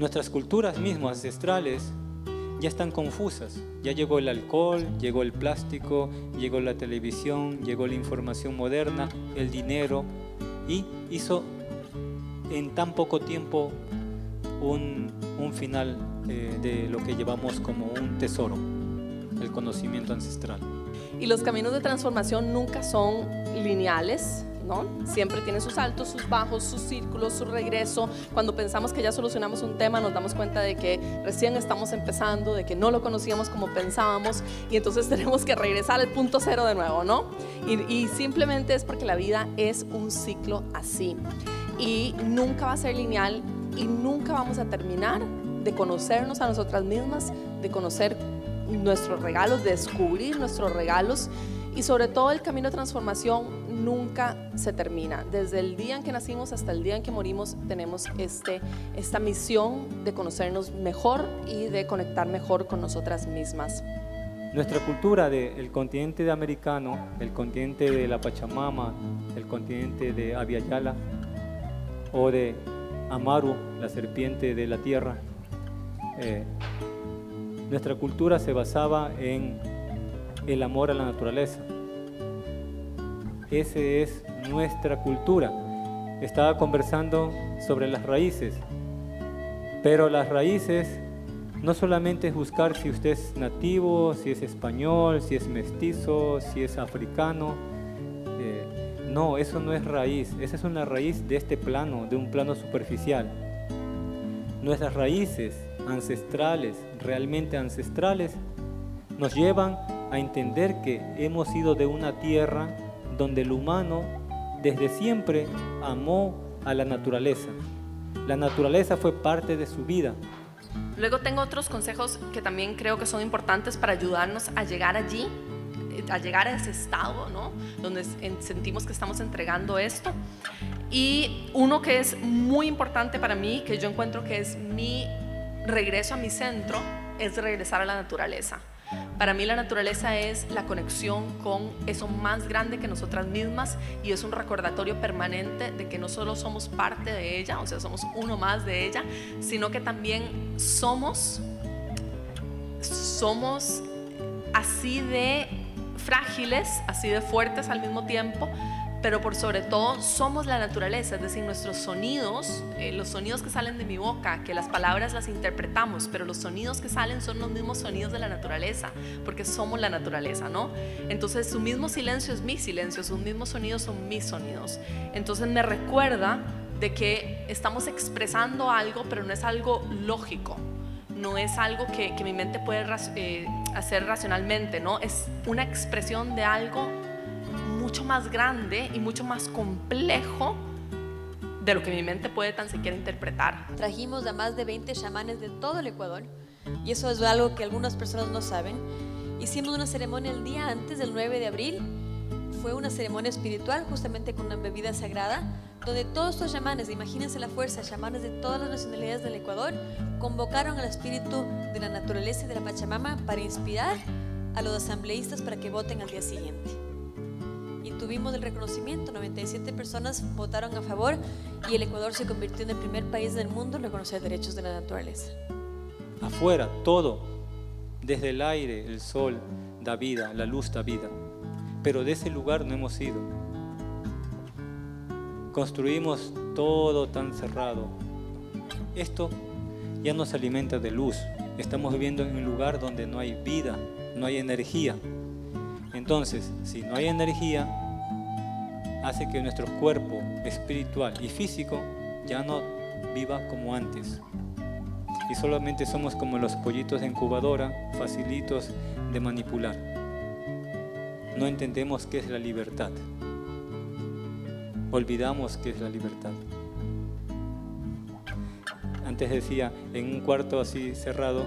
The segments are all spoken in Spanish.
Nuestras culturas mismas ancestrales ya están confusas. Ya llegó el alcohol, llegó el plástico, llegó la televisión, llegó la información moderna, el dinero y hizo en tan poco tiempo un, final eh, de lo que llevamos como un tesoro, el conocimiento ancestral. Y los caminos de transformación nunca son lineales, ¿no? Siempre tiene sus altos, sus bajos, sus círculos, su regreso. Cuando pensamos que ya solucionamos un tema, nos damos cuenta de que recién estamos empezando, de que no lo conocíamos como pensábamos y entonces tenemos que regresar al punto cero de nuevo, ¿no? Y, y simplemente es porque la vida es un ciclo así. Y nunca va a ser lineal y nunca vamos a terminar de conocernos a nosotras mismas, de conocer nuestros regalos, de descubrir nuestros regalos y sobre todo el camino de transformación nunca se termina. Desde el día en que nacimos hasta el día en que morimos tenemos este, esta misión de conocernos mejor y de conectar mejor con nosotras mismas. Nuestra cultura del continente de americano, el continente de la Pachamama, el continente de Aviala o de Amaru, la serpiente de la tierra, eh, nuestra cultura se basaba en el amor a la naturaleza. Esa es nuestra cultura. Estaba conversando sobre las raíces, pero las raíces no solamente es buscar si usted es nativo, si es español, si es mestizo, si es africano. Eh, no, eso no es raíz. Esa es una raíz de este plano, de un plano superficial. Nuestras raíces ancestrales, realmente ancestrales, nos llevan a entender que hemos sido de una tierra donde el humano desde siempre amó a la naturaleza. La naturaleza fue parte de su vida. Luego tengo otros consejos que también creo que son importantes para ayudarnos a llegar allí, a llegar a ese estado, ¿no? Donde sentimos que estamos entregando esto. Y uno que es muy importante para mí, que yo encuentro que es mi regreso a mi centro es regresar a la naturaleza. Para mí la naturaleza es la conexión con eso más grande que nosotras mismas y es un recordatorio permanente de que no solo somos parte de ella, o sea, somos uno más de ella, sino que también somos somos así de frágiles, así de fuertes al mismo tiempo, pero por sobre todo somos la naturaleza, es decir, nuestros sonidos, eh, los sonidos que salen de mi boca, que las palabras las interpretamos, pero los sonidos que salen son los mismos sonidos de la naturaleza, porque somos la naturaleza, ¿no? Entonces su mismo silencio es mi silencio, sus mismos sonidos son mis sonidos. Entonces me recuerda de que estamos expresando algo, pero no es algo lógico, no es algo que, mi mente puede eh, hacer racionalmente, ¿no? Es una expresión de algo mucho más grande y mucho más complejo de lo que mi mente puede tan siquiera interpretar. Trajimos a más de 20 chamanes de todo el Ecuador y eso es algo que algunas personas no saben. Hicimos una ceremonia el día antes del 9 de abril. Fue una ceremonia espiritual justamente con una bebida sagrada donde todos estos chamanes, imagínense la fuerza, chamanes de todas las nacionalidades del Ecuador, convocaron al espíritu de la naturaleza y de la Pachamama para inspirar a los asambleístas para que voten al día siguiente y tuvimos el reconocimiento. 97 personas votaron a favor y el Ecuador se convirtió en el primer país del mundo en reconocer derechos de la naturaleza. Afuera, todo, desde el aire, el sol da vida, la luz da vida. Pero de ese lugar no hemos ido. Construimos todo tan cerrado. Esto ya nos alimenta de luz. Estamos viviendo en un lugar donde no hay vida, no hay energía. Entonces, si no hay energía, hace que nuestro cuerpo espiritual y físico ya no viva como antes. Y solamente somos como los pollitos de incubadora, facilitos de manipular. No entendemos qué es la libertad. Olvidamos qué es la libertad. Antes decía, en un cuarto así cerrado,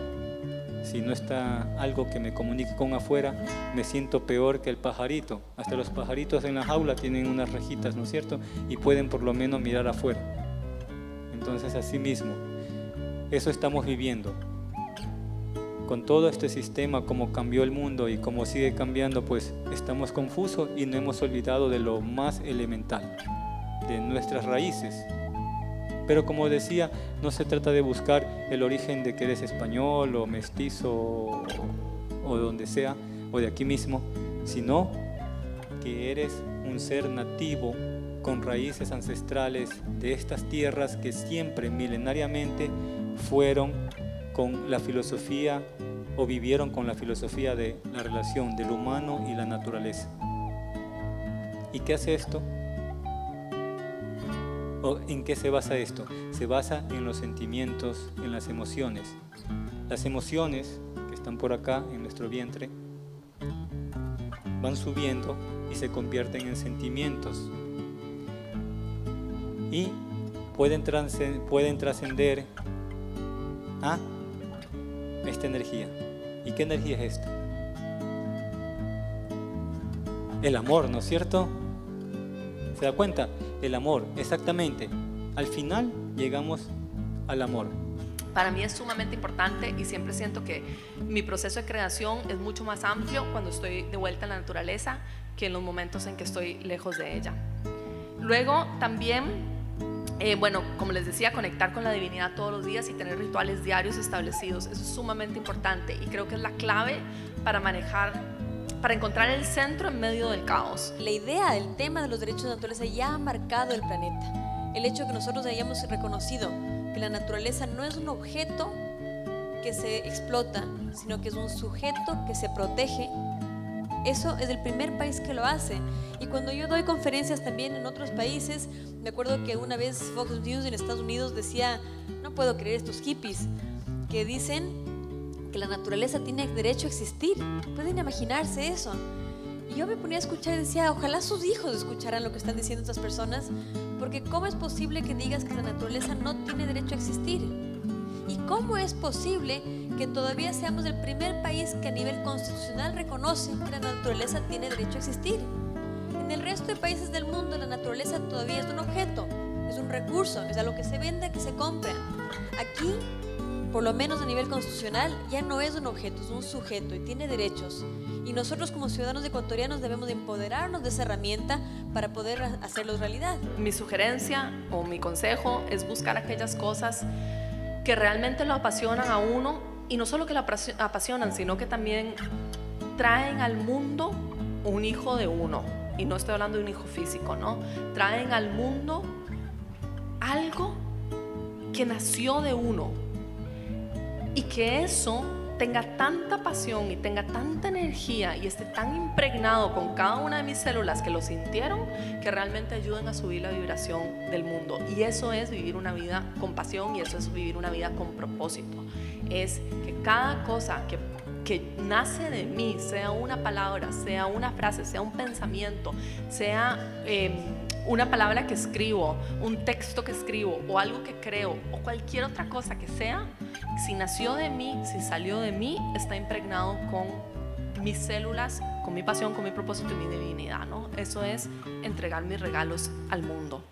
si no está algo que me comunique con afuera, me siento peor que el pajarito. Hasta los pajaritos en la jaula tienen unas rejitas, ¿no es cierto? Y pueden por lo menos mirar afuera. Entonces, así mismo, eso estamos viviendo. Con todo este sistema, como cambió el mundo y como sigue cambiando, pues estamos confusos y no hemos olvidado de lo más elemental, de nuestras raíces. Pero como decía, no se trata de buscar el origen de que eres español o mestizo o, donde sea, o de aquí mismo, sino que eres un ser nativo con raíces ancestrales de estas tierras que siempre milenariamente fueron con la filosofía o vivieron con la filosofía de la relación del humano y la naturaleza. ¿Y qué hace esto? ¿O ¿En qué se basa esto? Se basa en los sentimientos, en las emociones. Las emociones que están por acá en nuestro vientre van subiendo y se convierten en sentimientos. Y pueden, pueden trascender a esta energía. ¿Y qué energía es esta? El amor, ¿no es cierto? ¿Se da cuenta? El amor, exactamente. Al final llegamos al amor. Para mí es sumamente importante y siempre siento que mi proceso de creación es mucho más amplio cuando estoy de vuelta en la naturaleza que en los momentos en que estoy lejos de ella. Luego también, eh, bueno, como les decía, conectar con la divinidad todos los días y tener rituales diarios establecidos, eso es sumamente importante y creo que es la clave para manejar para encontrar el centro en medio del caos. La idea del tema de los derechos de la naturaleza ya ha marcado el planeta. El hecho de que nosotros hayamos reconocido que la naturaleza no es un objeto que se explota, sino que es un sujeto que se protege. Eso es el primer país que lo hace. Y cuando yo doy conferencias también en otros países, me acuerdo que una vez Fox News en Estados Unidos decía, no puedo creer estos hippies, que dicen que la naturaleza tiene derecho a existir. ¿Pueden imaginarse eso? Y yo me ponía a escuchar y decía, ojalá sus hijos escucharan lo que están diciendo estas personas, porque ¿cómo es posible que digas que la naturaleza no tiene derecho a existir? ¿Y cómo es posible que todavía seamos el primer país que a nivel constitucional reconoce que la naturaleza tiene derecho a existir? En el resto de países del mundo la naturaleza todavía es un objeto, es un recurso, es algo que se vende, que se compra. Aquí por lo menos a nivel constitucional, ya no es un objeto, es un sujeto y tiene derechos. Y nosotros como ciudadanos ecuatorianos debemos de empoderarnos de esa herramienta para poder hacerlos realidad. Mi sugerencia o mi consejo es buscar aquellas cosas que realmente lo apasionan a uno y no solo que lo apasionan, sino que también traen al mundo un hijo de uno. Y no estoy hablando de un hijo físico, ¿no? Traen al mundo algo que nació de uno, y que eso tenga tanta pasión y tenga tanta energía y esté tan impregnado con cada una de mis células que lo sintieron, que realmente ayuden a subir la vibración del mundo. Y eso es vivir una vida con pasión y eso es vivir una vida con propósito. Es que cada cosa que, que nace de mí, sea una palabra, sea una frase, sea un pensamiento, sea... Eh, una palabra que escribo, un texto que escribo o algo que creo o cualquier otra cosa que sea, si nació de mí, si salió de mí, está impregnado con mis células, con mi pasión, con mi propósito y mi divinidad, ¿no? Eso es entregar mis regalos al mundo.